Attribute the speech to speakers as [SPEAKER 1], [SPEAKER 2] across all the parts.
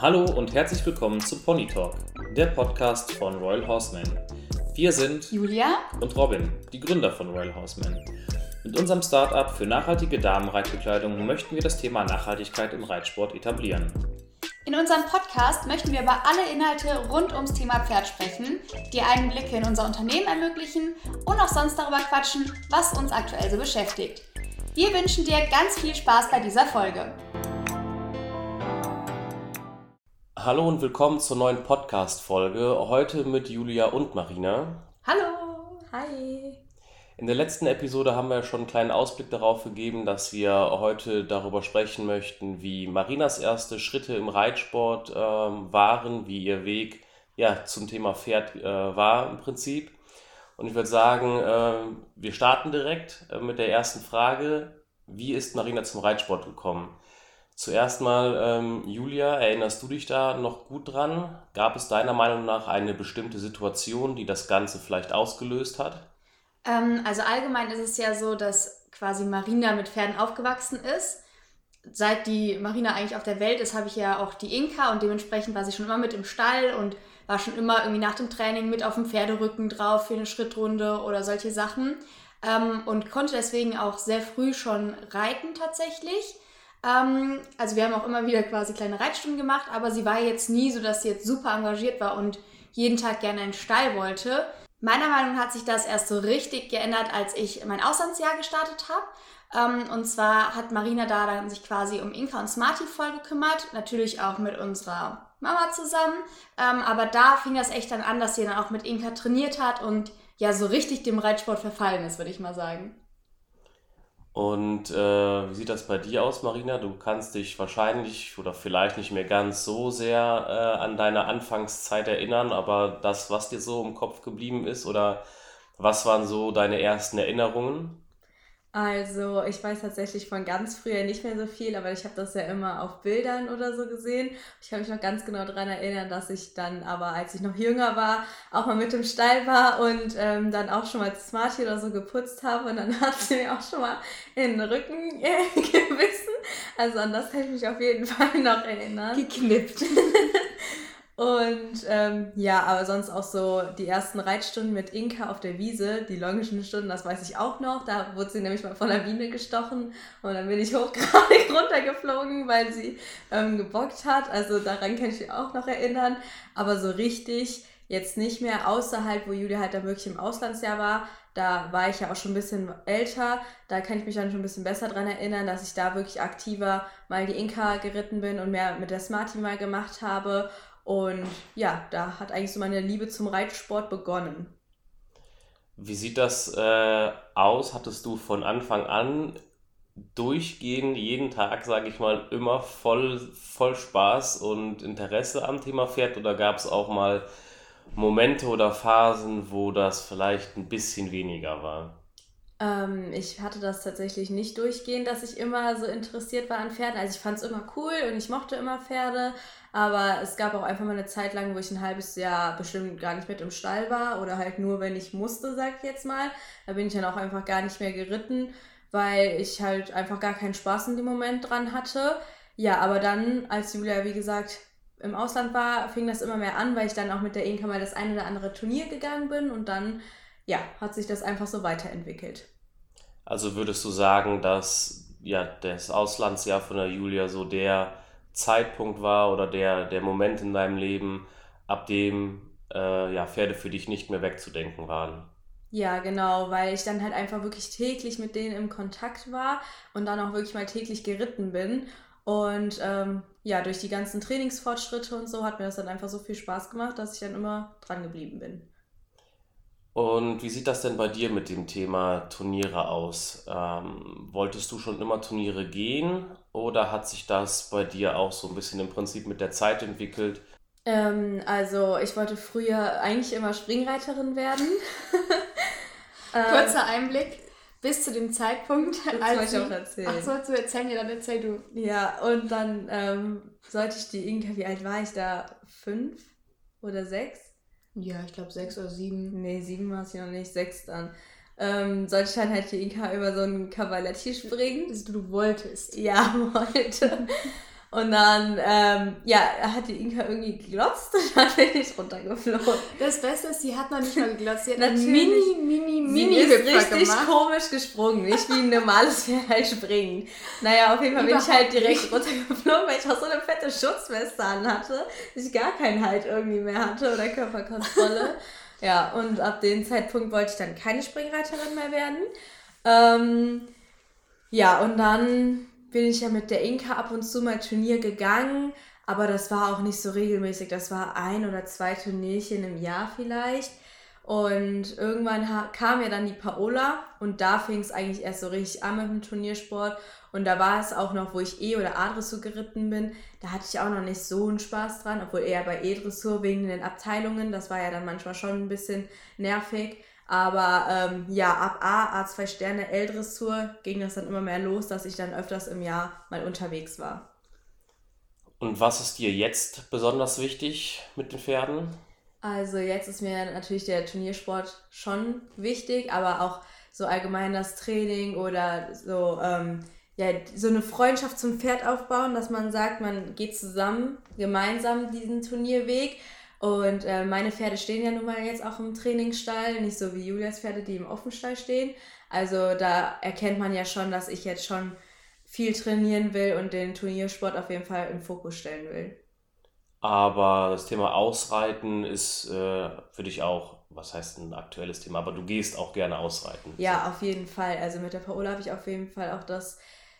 [SPEAKER 1] Hallo und herzlich willkommen zu Pony Talk, der Podcast von Royal Horseman. Wir sind
[SPEAKER 2] Julia
[SPEAKER 1] und Robin, die Gründer von Royal Horseman. Mit unserem Startup für nachhaltige Damenreitbekleidung möchten wir das Thema Nachhaltigkeit im Reitsport etablieren.
[SPEAKER 2] In unserem Podcast möchten wir über alle Inhalte rund ums Thema Pferd sprechen, die Einblicke in unser Unternehmen ermöglichen und auch sonst darüber quatschen, was uns aktuell so beschäftigt. Wir wünschen dir ganz viel Spaß bei dieser Folge.
[SPEAKER 1] Hallo und willkommen zur neuen Podcast-Folge. Heute mit Julia und Marina.
[SPEAKER 2] Hallo, hi.
[SPEAKER 1] In der letzten Episode haben wir schon einen kleinen Ausblick darauf gegeben, dass wir heute darüber sprechen möchten, wie Marinas erste Schritte im Reitsport äh, waren, wie ihr Weg ja, zum Thema Pferd äh, war im Prinzip. Und ich würde sagen, äh, wir starten direkt äh, mit der ersten Frage. Wie ist Marina zum Reitsport gekommen? Zuerst mal, ähm, Julia, erinnerst du dich da noch gut dran? Gab es deiner Meinung nach eine bestimmte Situation, die das Ganze vielleicht ausgelöst hat?
[SPEAKER 2] Ähm, also allgemein ist es ja so, dass quasi Marina mit Pferden aufgewachsen ist. Seit die Marina eigentlich auf der Welt ist, habe ich ja auch die Inka und dementsprechend war sie schon immer mit im Stall und war schon immer irgendwie nach dem Training mit auf dem Pferderücken drauf für eine Schrittrunde oder solche Sachen. Ähm, und konnte deswegen auch sehr früh schon reiten tatsächlich. Ähm, also wir haben auch immer wieder quasi kleine Reitstunden gemacht, aber sie war jetzt nie so, dass sie jetzt super engagiert war und jeden Tag gerne in den Stall wollte. Meiner Meinung nach hat sich das erst so richtig geändert, als ich mein Auslandsjahr gestartet habe. Ähm, und zwar hat Marina da dann sich quasi um Inka und Smarty voll gekümmert, natürlich auch mit unserer Mama zusammen. Ähm, aber da fing das echt dann an, dass sie dann auch mit Inka trainiert hat und ja so richtig dem Reitsport verfallen ist, würde ich mal sagen.
[SPEAKER 1] Und äh, wie sieht das bei dir aus, Marina? Du kannst dich wahrscheinlich oder vielleicht nicht mehr ganz so sehr äh, an deine Anfangszeit erinnern, aber das, was dir so im Kopf geblieben ist oder was waren so deine ersten Erinnerungen?
[SPEAKER 3] Also, ich weiß tatsächlich von ganz früher nicht mehr so viel, aber ich habe das ja immer auf Bildern oder so gesehen. Ich kann mich noch ganz genau daran erinnern, dass ich dann aber, als ich noch jünger war, auch mal mit im Stall war und ähm, dann auch schon mal Smarty oder so geputzt habe und dann hat sie mir auch schon mal in den Rücken äh, gebissen. Also an das kann ich mich auf jeden Fall noch erinnern.
[SPEAKER 2] Geknippt.
[SPEAKER 3] Und ähm, ja, aber sonst auch so die ersten Reitstunden mit Inka auf der Wiese, die longischen Stunden, das weiß ich auch noch. Da wurde sie nämlich mal von der Biene gestochen und dann bin ich hochgradig runtergeflogen, weil sie ähm, gebockt hat. Also daran kann ich mich auch noch erinnern. Aber so richtig jetzt nicht mehr, außer halt, wo Julia halt da wirklich im Auslandsjahr war. Da war ich ja auch schon ein bisschen älter. Da kann ich mich dann schon ein bisschen besser dran erinnern, dass ich da wirklich aktiver mal die Inka geritten bin und mehr mit der Smarty mal gemacht habe. Und ja, da hat eigentlich so meine Liebe zum Reitsport begonnen.
[SPEAKER 1] Wie sieht das äh, aus? Hattest du von Anfang an durchgehend, jeden Tag, sage ich mal, immer voll, voll Spaß und Interesse am Thema Pferd oder gab es auch mal Momente oder Phasen, wo das vielleicht ein bisschen weniger war?
[SPEAKER 3] Ähm, ich hatte das tatsächlich nicht durchgehend, dass ich immer so interessiert war an Pferden. Also ich fand es immer cool und ich mochte immer Pferde, aber es gab auch einfach mal eine Zeit lang, wo ich ein halbes Jahr bestimmt gar nicht mit im Stall war oder halt nur, wenn ich musste, sag ich jetzt mal. Da bin ich dann auch einfach gar nicht mehr geritten, weil ich halt einfach gar keinen Spaß in dem Moment dran hatte. Ja, aber dann, als Julia, wie gesagt, im Ausland war, fing das immer mehr an, weil ich dann auch mit der Inka mal das ein oder andere Turnier gegangen bin und dann, ja, hat sich das einfach so weiterentwickelt.
[SPEAKER 1] Also würdest du sagen, dass ja das Auslandsjahr von der Julia so der Zeitpunkt war oder der, der Moment in deinem Leben, ab dem äh, ja, Pferde für dich nicht mehr wegzudenken waren.
[SPEAKER 3] Ja, genau, weil ich dann halt einfach wirklich täglich mit denen im Kontakt war und dann auch wirklich mal täglich geritten bin. Und ähm, ja, durch die ganzen Trainingsfortschritte und so hat mir das dann einfach so viel Spaß gemacht, dass ich dann immer dran geblieben bin.
[SPEAKER 1] Und wie sieht das denn bei dir mit dem Thema Turniere aus? Ähm, wolltest du schon immer Turniere gehen oder hat sich das bei dir auch so ein bisschen im Prinzip mit der Zeit entwickelt?
[SPEAKER 3] Ähm, also ich wollte früher eigentlich immer Springreiterin werden.
[SPEAKER 2] Ähm, Kurzer Einblick. Bis zu dem Zeitpunkt,
[SPEAKER 3] das als ich auch erzählen.
[SPEAKER 2] Ach, sollst du erzählen? Ja, dann erzähl du.
[SPEAKER 3] Ja, und dann ähm, sollte ich die Inka, wie alt war ich da? Fünf oder sechs?
[SPEAKER 2] Ja, ich glaube sechs oder sieben.
[SPEAKER 3] Nee, sieben war es ja noch nicht, sechs dann. Ähm, sollte ich dann halt die Inka über so einen Cavaletti springen.
[SPEAKER 2] Also du wolltest.
[SPEAKER 3] Ja, wollte. Und dann, ähm, ja, hat die Inka irgendwie geglotzt und dann bin ich runtergeflogen.
[SPEAKER 2] Das Beste ist, sie hat noch nicht mal geglotzt. Sie hat Natürlich. mini, mini, mini
[SPEAKER 3] sie ist richtig gemacht. komisch gesprungen. Nicht wie ein normales Pferd halt springen. Naja, auf jeden Fall bin ich halt direkt runtergeflogen, weil ich auch so eine fette Schutzweste an hatte, dass ich gar keinen Halt irgendwie mehr hatte oder Körperkontrolle. ja, und ab dem Zeitpunkt wollte ich dann keine Springreiterin mehr werden. Ähm, ja, und dann bin ich ja mit der Inka ab und zu mal Turnier gegangen, aber das war auch nicht so regelmäßig. Das war ein oder zwei Turnierchen im Jahr vielleicht. Und irgendwann kam ja dann die Paola und da fing es eigentlich erst so richtig an mit dem Turniersport. Und da war es auch noch, wo ich E- oder A-Dressur geritten bin, da hatte ich auch noch nicht so einen Spaß dran, obwohl eher bei E-Dressur wegen den Abteilungen, das war ja dann manchmal schon ein bisschen nervig. Aber ähm, ja, ab A, A2 Sterne, L-Dressur ging das dann immer mehr los, dass ich dann öfters im Jahr mal unterwegs war.
[SPEAKER 1] Und was ist dir jetzt besonders wichtig mit den Pferden?
[SPEAKER 3] Also jetzt ist mir natürlich der Turniersport schon wichtig, aber auch so allgemein das Training oder so, ähm, ja, so eine Freundschaft zum Pferd aufbauen, dass man sagt, man geht zusammen, gemeinsam diesen Turnierweg und äh, meine Pferde stehen ja nun mal jetzt auch im Trainingsstall, nicht so wie Julias Pferde, die im Offenstall stehen. Also da erkennt man ja schon, dass ich jetzt schon viel trainieren will und den Turniersport auf jeden Fall im Fokus stellen will.
[SPEAKER 1] Aber das Thema Ausreiten ist äh, für dich auch, was heißt ein aktuelles Thema, aber du gehst auch gerne ausreiten.
[SPEAKER 3] Ja, auf jeden Fall. Also mit der Paola habe ich auf jeden Fall auch das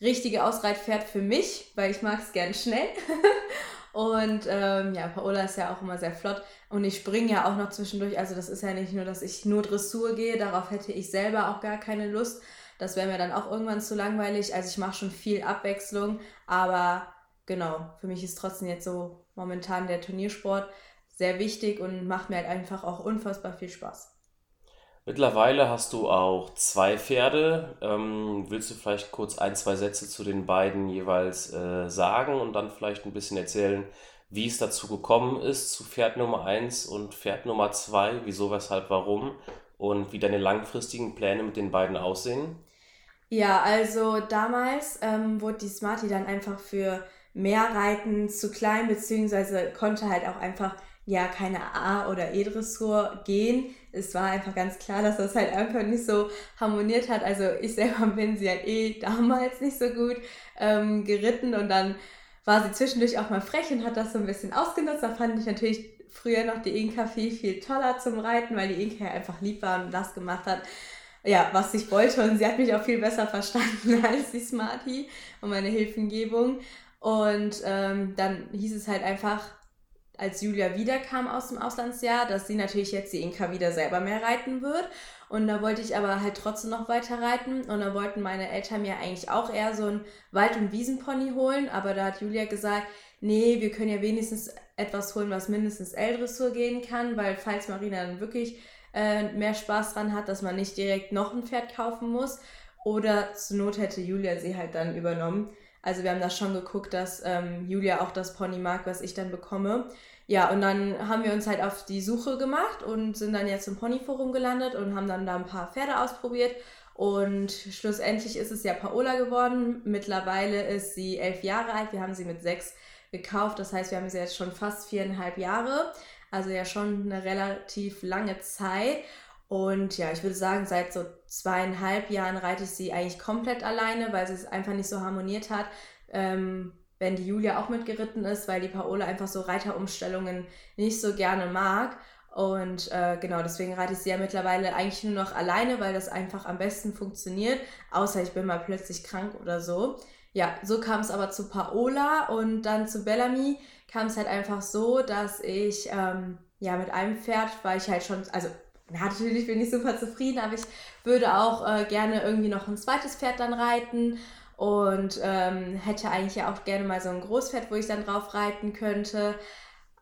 [SPEAKER 3] richtige Ausreitpferd für mich, weil ich mag es gern schnell. Und ähm, ja, Paola ist ja auch immer sehr flott. Und ich springe ja auch noch zwischendurch. Also das ist ja nicht nur, dass ich nur Dressur gehe. Darauf hätte ich selber auch gar keine Lust. Das wäre mir dann auch irgendwann zu langweilig. Also ich mache schon viel Abwechslung. Aber genau, für mich ist trotzdem jetzt so momentan der Turniersport sehr wichtig und macht mir halt einfach auch unfassbar viel Spaß.
[SPEAKER 1] Mittlerweile hast du auch zwei Pferde. Ähm, willst du vielleicht kurz ein, zwei Sätze zu den beiden jeweils äh, sagen und dann vielleicht ein bisschen erzählen, wie es dazu gekommen ist zu Pferd Nummer 1 und Pferd Nummer 2, wieso, weshalb, warum und wie deine langfristigen Pläne mit den beiden aussehen?
[SPEAKER 3] Ja, also damals ähm, wurde die Smarty dann einfach für mehr Reiten zu klein, beziehungsweise konnte halt auch einfach ja keine A- oder E-Dressur gehen. Es war einfach ganz klar, dass das halt einfach nicht so harmoniert hat. Also ich selber bin sie halt eh damals nicht so gut ähm, geritten und dann war sie zwischendurch auch mal frech und hat das so ein bisschen ausgenutzt. Da fand ich natürlich früher noch die Inka viel, viel toller zum Reiten, weil die Inka ja einfach lieb war und das gemacht hat, ja, was ich wollte. Und sie hat mich auch viel besser verstanden als die Smarty und meine Hilfengebung. Und ähm, dann hieß es halt einfach, als Julia wiederkam aus dem Auslandsjahr, dass sie natürlich jetzt die Inka wieder selber mehr reiten wird. Und da wollte ich aber halt trotzdem noch weiter reiten. Und da wollten meine Eltern mir eigentlich auch eher so einen Wald- und Wiesenpony holen. Aber da hat Julia gesagt, nee, wir können ja wenigstens etwas holen, was mindestens L-Dressur gehen kann, weil falls Marina dann wirklich äh, mehr Spaß dran hat, dass man nicht direkt noch ein Pferd kaufen muss. Oder zur Not hätte Julia sie halt dann übernommen. Also wir haben da schon geguckt, dass ähm, Julia auch das Pony mag, was ich dann bekomme. Ja, und dann haben wir uns halt auf die Suche gemacht und sind dann jetzt im Ponyforum gelandet und haben dann da ein paar Pferde ausprobiert. Und schlussendlich ist es ja Paola geworden. Mittlerweile ist sie elf Jahre alt. Wir haben sie mit sechs gekauft. Das heißt, wir haben sie jetzt schon fast viereinhalb Jahre. Also ja schon eine relativ lange Zeit. Und ja, ich würde sagen, seit so zweieinhalb Jahren reite ich sie eigentlich komplett alleine, weil sie es einfach nicht so harmoniert hat. Ähm, wenn die Julia auch mitgeritten ist, weil die Paola einfach so Reiterumstellungen nicht so gerne mag. Und äh, genau, deswegen reite ich sie ja mittlerweile eigentlich nur noch alleine, weil das einfach am besten funktioniert. Außer ich bin mal plötzlich krank oder so. Ja, so kam es aber zu Paola und dann zu Bellamy kam es halt einfach so, dass ich ähm, ja mit einem Pferd war ich halt schon, also natürlich bin ich super zufrieden, aber ich würde auch äh, gerne irgendwie noch ein zweites Pferd dann reiten und ähm, hätte eigentlich ja auch gerne mal so ein Großpferd, wo ich dann drauf reiten könnte.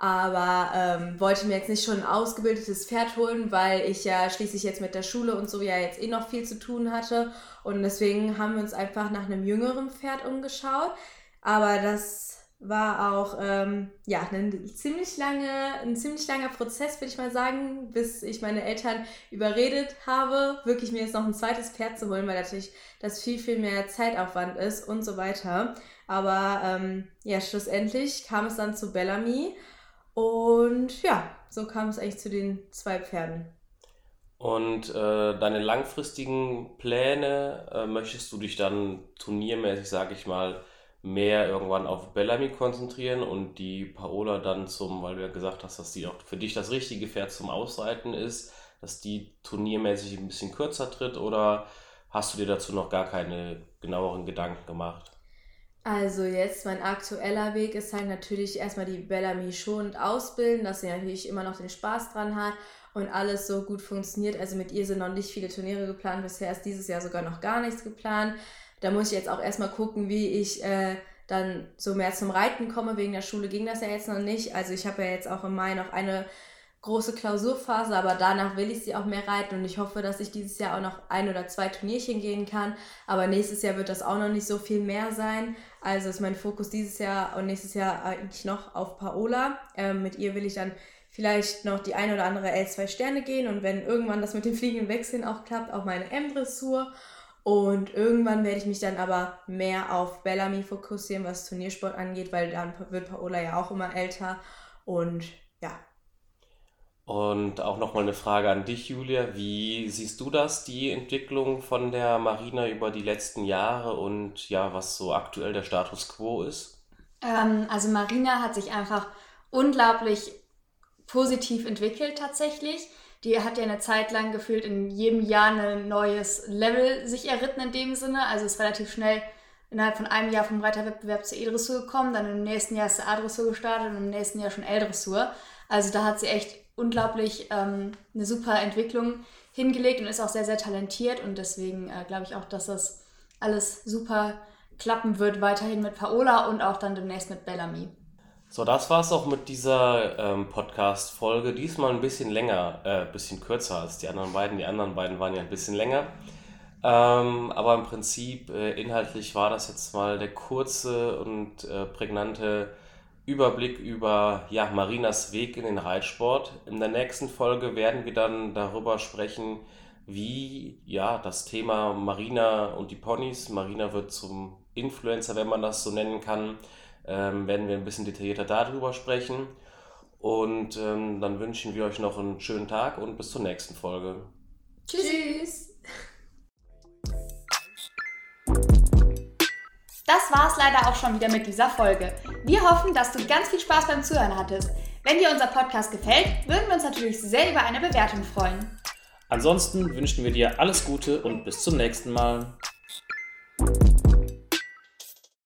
[SPEAKER 3] Aber ähm, wollte mir jetzt nicht schon ein ausgebildetes Pferd holen, weil ich ja schließlich jetzt mit der Schule und so ja jetzt eh noch viel zu tun hatte. Und deswegen haben wir uns einfach nach einem jüngeren Pferd umgeschaut. Aber das war auch ähm, ja, ein ziemlich, lange, ein ziemlich langer Prozess, würde ich mal sagen, bis ich meine Eltern überredet habe, wirklich mir jetzt noch ein zweites Pferd zu holen, weil natürlich das viel, viel mehr Zeitaufwand ist und so weiter. Aber ähm, ja, schlussendlich kam es dann zu Bellamy. Und ja, so kam es eigentlich zu den zwei Pferden.
[SPEAKER 1] Und äh, deine langfristigen Pläne, äh, möchtest du dich dann turniermäßig, sage ich mal, mehr irgendwann auf Bellamy konzentrieren und die Paola dann zum, weil du ja gesagt hast, dass die auch für dich das richtige Pferd zum Ausreiten ist, dass die turniermäßig ein bisschen kürzer tritt oder hast du dir dazu noch gar keine genaueren Gedanken gemacht?
[SPEAKER 3] Also jetzt mein aktueller Weg ist halt natürlich erstmal die Bellamy schonend ausbilden, dass sie natürlich immer noch den Spaß dran hat und alles so gut funktioniert. Also mit ihr sind noch nicht viele Turniere geplant, bisher ist dieses Jahr sogar noch gar nichts geplant. Da muss ich jetzt auch erstmal gucken, wie ich äh, dann so mehr zum Reiten komme. Wegen der Schule ging das ja jetzt noch nicht. Also ich habe ja jetzt auch im Mai noch eine große Klausurphase, aber danach will ich sie auch mehr reiten und ich hoffe, dass ich dieses Jahr auch noch ein oder zwei Turnierchen gehen kann. Aber nächstes Jahr wird das auch noch nicht so viel mehr sein. Also ist mein Fokus dieses Jahr und nächstes Jahr eigentlich noch auf Paola. Ähm, mit ihr will ich dann vielleicht noch die ein oder andere L2 Sterne gehen und wenn irgendwann das mit dem fliegenden Wechseln auch klappt, auch meine M-Dressur. Und irgendwann werde ich mich dann aber mehr auf Bellamy fokussieren, was Turniersport angeht, weil dann wird Paola ja auch immer älter. Und ja.
[SPEAKER 1] Und auch nochmal eine Frage an dich, Julia. Wie siehst du das, die Entwicklung von der Marina über die letzten Jahre und ja, was so aktuell der Status quo ist?
[SPEAKER 2] Ähm, also Marina hat sich einfach unglaublich positiv entwickelt tatsächlich die hat ja eine Zeit lang gefühlt in jedem Jahr ein neues Level sich erritten in dem Sinne. Also ist relativ schnell innerhalb von einem Jahr vom Reiterwettbewerb zur E-Dressur gekommen, dann im nächsten Jahr ist sie A-Dressur gestartet und im nächsten Jahr schon L-Dressur. Also da hat sie echt unglaublich ähm, eine super Entwicklung hingelegt und ist auch sehr, sehr talentiert und deswegen äh, glaube ich auch, dass das alles super klappen wird, weiterhin mit Paola und auch dann demnächst mit Bellamy.
[SPEAKER 1] So, das war es auch mit dieser ähm, Podcast-Folge. Diesmal ein bisschen länger, äh, ein bisschen kürzer als die anderen beiden. Die anderen beiden waren ja ein bisschen länger. Ähm, aber im Prinzip, äh, inhaltlich war das jetzt mal der kurze und äh, prägnante Überblick über ja, Marinas Weg in den Reitsport. In der nächsten Folge werden wir dann darüber sprechen, wie ja, das Thema Marina und die Ponys, Marina wird zum Influencer, wenn man das so nennen kann, ähm, werden wir ein bisschen detaillierter darüber sprechen. Und ähm, dann wünschen wir euch noch einen schönen Tag und bis zur nächsten Folge.
[SPEAKER 2] Tschüss. Das war's leider auch schon wieder mit dieser Folge. Wir hoffen, dass du ganz viel Spaß beim Zuhören hattest. Wenn dir unser Podcast gefällt, würden wir uns natürlich sehr über eine Bewertung freuen.
[SPEAKER 1] Ansonsten wünschen wir dir alles Gute und bis zum nächsten Mal.